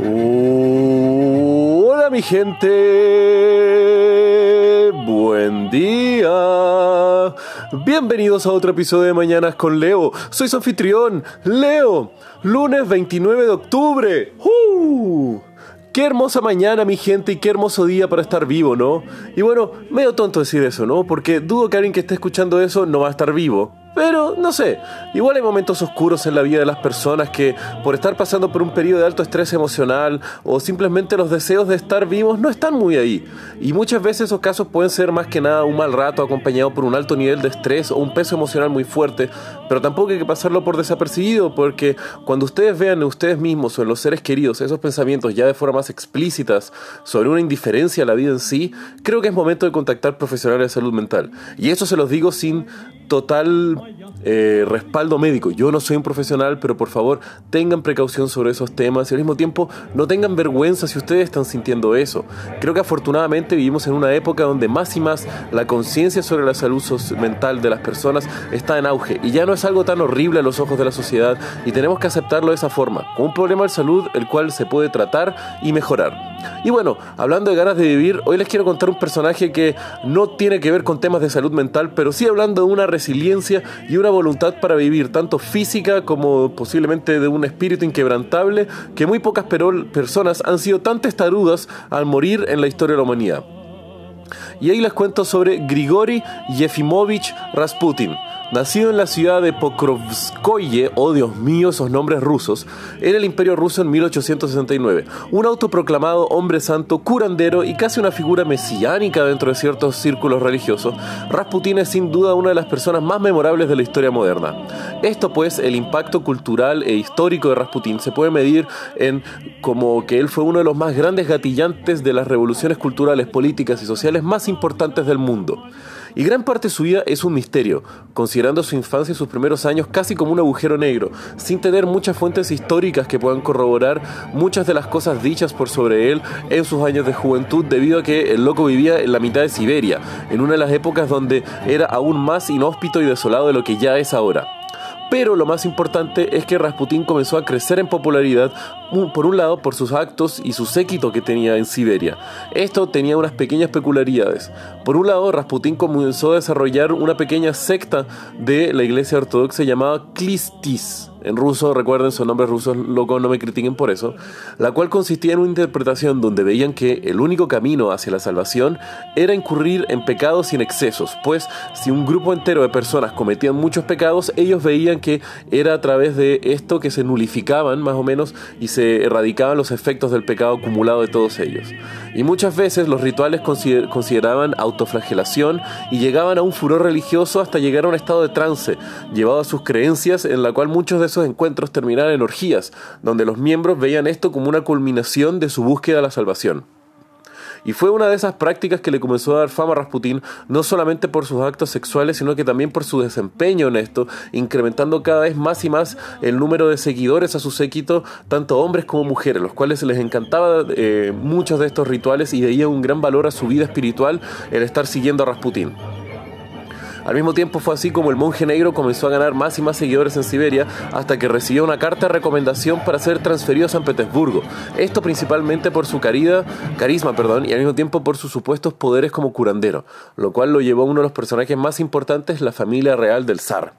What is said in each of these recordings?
Hola mi gente, buen día. Bienvenidos a otro episodio de Mañanas con Leo. Soy su anfitrión, Leo. Lunes 29 de octubre. Qué hermosa mañana, mi gente, y qué hermoso día para estar vivo, ¿no? Y bueno, medio tonto decir eso, ¿no? Porque dudo que alguien que esté escuchando eso no va a estar vivo. Pero, no sé, igual hay momentos oscuros en la vida de las personas que, por estar pasando por un periodo de alto estrés emocional o simplemente los deseos de estar vivos, no están muy ahí. Y muchas veces esos casos pueden ser más que nada un mal rato acompañado por un alto nivel de estrés o un peso emocional muy fuerte, pero tampoco hay que pasarlo por desapercibido porque cuando ustedes vean en ustedes mismos o en los seres queridos esos pensamientos ya de forma más explícitas sobre una indiferencia a la vida en sí, creo que es momento de contactar profesionales de salud mental. Y eso se los digo sin total eh, respaldo médico. Yo no soy un profesional, pero por favor tengan precaución sobre esos temas y al mismo tiempo no tengan vergüenza si ustedes están sintiendo eso. Creo que afortunadamente vivimos en una época donde más y más la conciencia sobre la salud mental de las personas está en auge y ya no es algo tan horrible a los ojos de la sociedad y tenemos que aceptarlo de esa forma, como un problema de salud el cual se puede tratar y mejorar. Y bueno, hablando de ganas de vivir, hoy les quiero contar un personaje que no tiene que ver con temas de salud mental, pero sí hablando de una resiliencia y una voluntad para vivir, tanto física como posiblemente de un espíritu inquebrantable, que muy pocas personas han sido tan testarudas al morir en la historia de la humanidad. Y ahí les cuento sobre Grigori Yefimovich Rasputin Nacido en la ciudad de Pokrovskoye, oh Dios mío, esos nombres rusos, en el Imperio Ruso en 1869. Un autoproclamado hombre santo, curandero y casi una figura mesiánica dentro de ciertos círculos religiosos, Rasputin es sin duda una de las personas más memorables de la historia moderna. Esto pues, el impacto cultural e histórico de Rasputin se puede medir en como que él fue uno de los más grandes gatillantes de las revoluciones culturales, políticas y sociales más importantes del mundo. Y gran parte de su vida es un misterio, considerando su infancia y sus primeros años casi como un agujero negro, sin tener muchas fuentes históricas que puedan corroborar muchas de las cosas dichas por sobre él en sus años de juventud, debido a que el loco vivía en la mitad de Siberia, en una de las épocas donde era aún más inhóspito y desolado de lo que ya es ahora. Pero lo más importante es que Rasputín comenzó a crecer en popularidad, por un lado por sus actos y su séquito que tenía en Siberia. Esto tenía unas pequeñas peculiaridades. Por un lado, Rasputín comenzó a desarrollar una pequeña secta de la iglesia ortodoxa llamada Klistis en ruso, recuerden, son nombres rusos, loco, no me critiquen por eso, la cual consistía en una interpretación donde veían que el único camino hacia la salvación era incurrir en pecados sin excesos, pues si un grupo entero de personas cometían muchos pecados, ellos veían que era a través de esto que se nulificaban más o menos y se erradicaban los efectos del pecado acumulado de todos ellos. Y muchas veces los rituales consideraban autoflagelación y llegaban a un furor religioso hasta llegar a un estado de trance, llevado a sus creencias en la cual muchos de esos encuentros terminaban en orgías, donde los miembros veían esto como una culminación de su búsqueda de la salvación. Y fue una de esas prácticas que le comenzó a dar fama a Rasputín, no solamente por sus actos sexuales, sino que también por su desempeño en esto, incrementando cada vez más y más el número de seguidores a su séquito, tanto hombres como mujeres, los cuales les encantaba eh, muchos de estos rituales y veía un gran valor a su vida espiritual el estar siguiendo a Rasputín. Al mismo tiempo fue así como el monje negro comenzó a ganar más y más seguidores en Siberia hasta que recibió una carta de recomendación para ser transferido a San Petersburgo. Esto principalmente por su carisma perdón, y al mismo tiempo por sus supuestos poderes como curandero, lo cual lo llevó a uno de los personajes más importantes, la familia real del zar.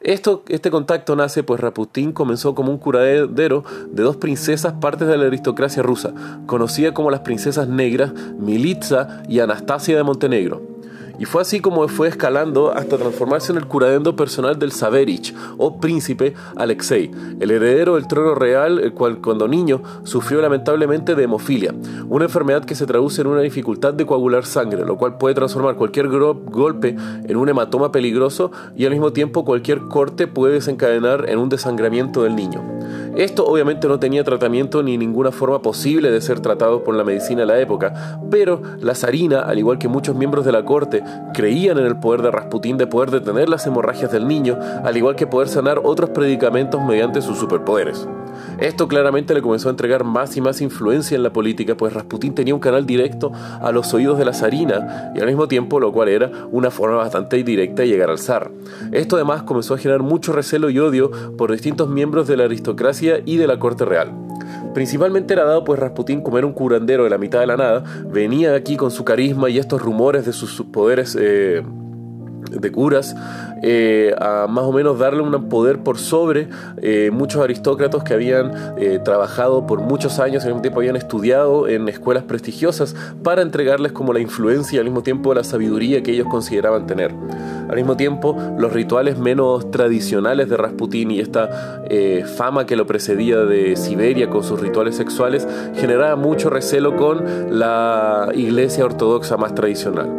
Esto, este contacto nace pues Raputín comenzó como un curadero de dos princesas partes de la aristocracia rusa, conocida como las princesas negras Militza y Anastasia de Montenegro. Y fue así como fue escalando hasta transformarse en el curadendo personal del Saverich, o príncipe Alexei, el heredero del trono real, el cual cuando niño sufrió lamentablemente de hemofilia, una enfermedad que se traduce en una dificultad de coagular sangre, lo cual puede transformar cualquier golpe en un hematoma peligroso y al mismo tiempo cualquier corte puede desencadenar en un desangramiento del niño. Esto obviamente no tenía tratamiento ni ninguna forma posible de ser tratado por la medicina de la época, pero la zarina, al igual que muchos miembros de la corte, creían en el poder de Rasputín de poder detener las hemorragias del niño, al igual que poder sanar otros predicamentos mediante sus superpoderes. Esto claramente le comenzó a entregar más y más influencia en la política, pues Rasputín tenía un canal directo a los oídos de la zarina y al mismo tiempo lo cual era una forma bastante directa de llegar al zar. Esto además comenzó a generar mucho recelo y odio por distintos miembros de la aristocracia y de la corte real. Principalmente era dado pues Rasputín como era un curandero de la mitad de la nada, venía aquí con su carisma y estos rumores de sus poderes eh, de curas eh, a más o menos darle un poder por sobre eh, muchos aristócratas que habían eh, trabajado por muchos años, al mismo tiempo habían estudiado en escuelas prestigiosas para entregarles como la influencia y al mismo tiempo la sabiduría que ellos consideraban tener. Al mismo tiempo, los rituales menos tradicionales de Rasputín y esta fama que lo precedía de Siberia con sus rituales sexuales generaba mucho recelo con la iglesia ortodoxa más tradicional.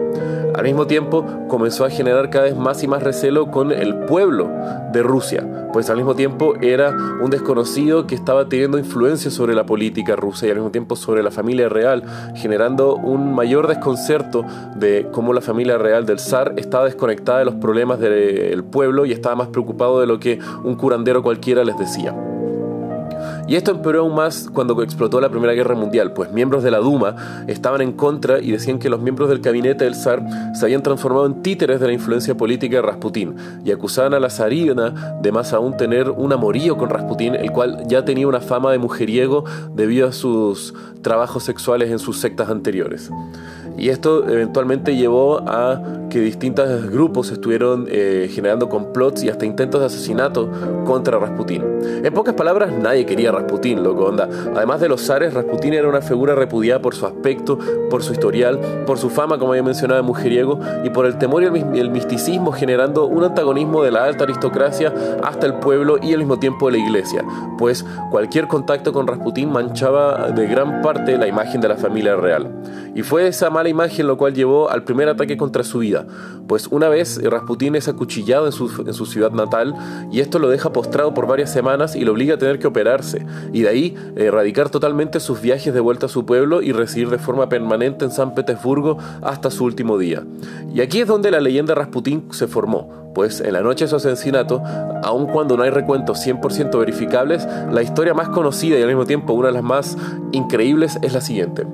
Al mismo tiempo, comenzó a generar cada vez más y más recelo con el pueblo de Rusia, pues al mismo tiempo era un desconocido que estaba teniendo influencia sobre la política rusa y al mismo tiempo sobre la familia real, generando un mayor desconcerto de cómo la familia real del zar estaba desconectada de los problemas del pueblo y estaba más preocupado de lo que un curandero cualquiera les decía. Y esto empeoró aún más cuando explotó la Primera Guerra Mundial, pues miembros de la Duma estaban en contra y decían que los miembros del gabinete del zar se habían transformado en títeres de la influencia política de Rasputín y acusaban a la zarina de más aún tener un amorío con Rasputín, el cual ya tenía una fama de mujeriego debido a sus trabajos sexuales en sus sectas anteriores. Y esto eventualmente llevó a que distintos grupos estuvieron eh, generando complots y hasta intentos de asesinato contra Rasputín. En pocas palabras, nadie quería a Rasputín, loco, onda. Además de los zares, Rasputín era una figura repudiada por su aspecto, por su historial, por su fama, como había mencionado, de mujeriego, y por el temor y el misticismo generando un antagonismo de la alta aristocracia hasta el pueblo y al mismo tiempo de la iglesia, pues cualquier contacto con Rasputín manchaba de gran parte la imagen de la familia real. Y fue esa mala imagen lo cual llevó al primer ataque contra su vida, pues una vez Rasputín es acuchillado en su, en su ciudad natal y esto lo deja postrado por varias semanas y lo obliga a tener que operarse, y de ahí erradicar totalmente sus viajes de vuelta a su pueblo y residir de forma permanente en San Petersburgo hasta su último día. Y aquí es donde la leyenda Rasputín se formó, pues en la noche de su asesinato, aun cuando no hay recuentos 100% verificables, la historia más conocida y al mismo tiempo una de las más increíbles es la siguiente.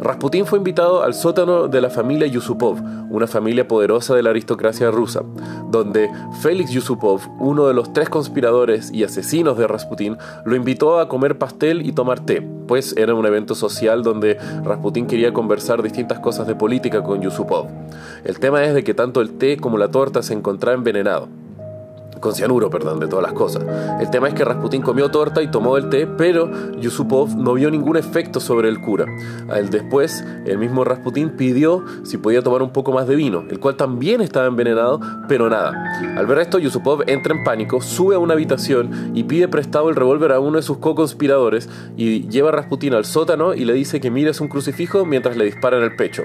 Rasputín fue invitado al sótano de la familia Yusupov, una familia poderosa de la aristocracia rusa, donde Félix Yusupov, uno de los tres conspiradores y asesinos de Rasputín, lo invitó a comer pastel y tomar té, pues era un evento social donde Rasputín quería conversar distintas cosas de política con Yusupov. El tema es de que tanto el té como la torta se encontraban envenenados con cianuro, perdón, de todas las cosas. El tema es que Rasputín comió torta y tomó el té, pero Yusupov no vio ningún efecto sobre el cura. después, el mismo Rasputín pidió si podía tomar un poco más de vino, el cual también estaba envenenado, pero nada. Al ver esto, Yusupov entra en pánico, sube a una habitación y pide prestado el revólver a uno de sus co-conspiradores y lleva a Rasputín al sótano y le dice que mires un crucifijo mientras le dispara en el pecho.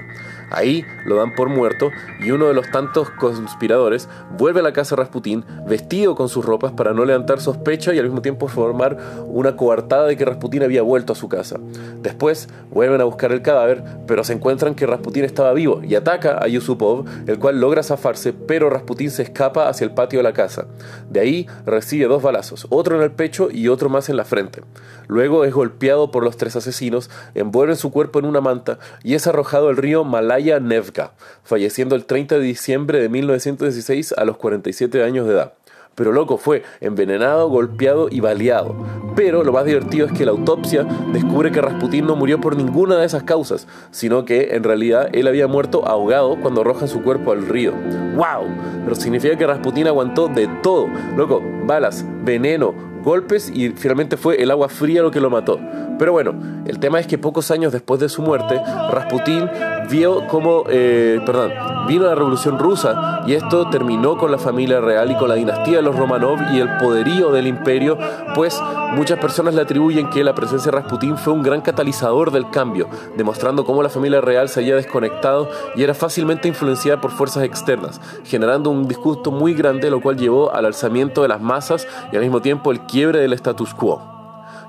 Ahí lo dan por muerto y uno de los tantos conspiradores vuelve a la casa de Rasputín, vestido con sus ropas para no levantar sospecha y al mismo tiempo formar una coartada de que Rasputín había vuelto a su casa. Después vuelven a buscar el cadáver, pero se encuentran que Rasputín estaba vivo y ataca a Yusupov, el cual logra zafarse, pero Rasputín se escapa hacia el patio de la casa. De ahí recibe dos balazos, otro en el pecho y otro más en la frente. Luego es golpeado por los tres asesinos, envuelven su cuerpo en una manta y es arrojado al río Malaya Nevka, falleciendo el 30 de diciembre de 1916 a los 47 años de edad. Pero loco, fue envenenado, golpeado y baleado. Pero lo más divertido es que la autopsia descubre que Rasputín no murió por ninguna de esas causas, sino que en realidad él había muerto ahogado cuando arrojan su cuerpo al río. ¡Wow! Pero significa que Rasputín aguantó de todo. Loco, balas, veneno, golpes y finalmente fue el agua fría lo que lo mató. Pero bueno, el tema es que pocos años después de su muerte, Rasputín vio como, eh, perdón, vino la revolución rusa y esto terminó con la familia real y con la dinastía de los Romanov y el poderío del imperio, pues muchas personas le atribuyen que la presencia de Rasputín fue un gran catalizador del cambio, demostrando cómo la familia real se había desconectado y era fácilmente influenciada por fuerzas externas, generando un disgusto muy grande, lo cual llevó al alzamiento de las masas y al mismo tiempo el quiebre del status quo.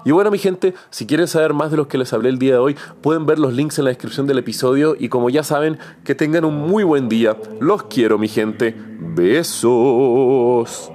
Y bueno mi gente, si quieren saber más de lo que les hablé el día de hoy, pueden ver los links en la descripción del episodio y como ya saben, que tengan un muy buen día. Los quiero mi gente. Besos.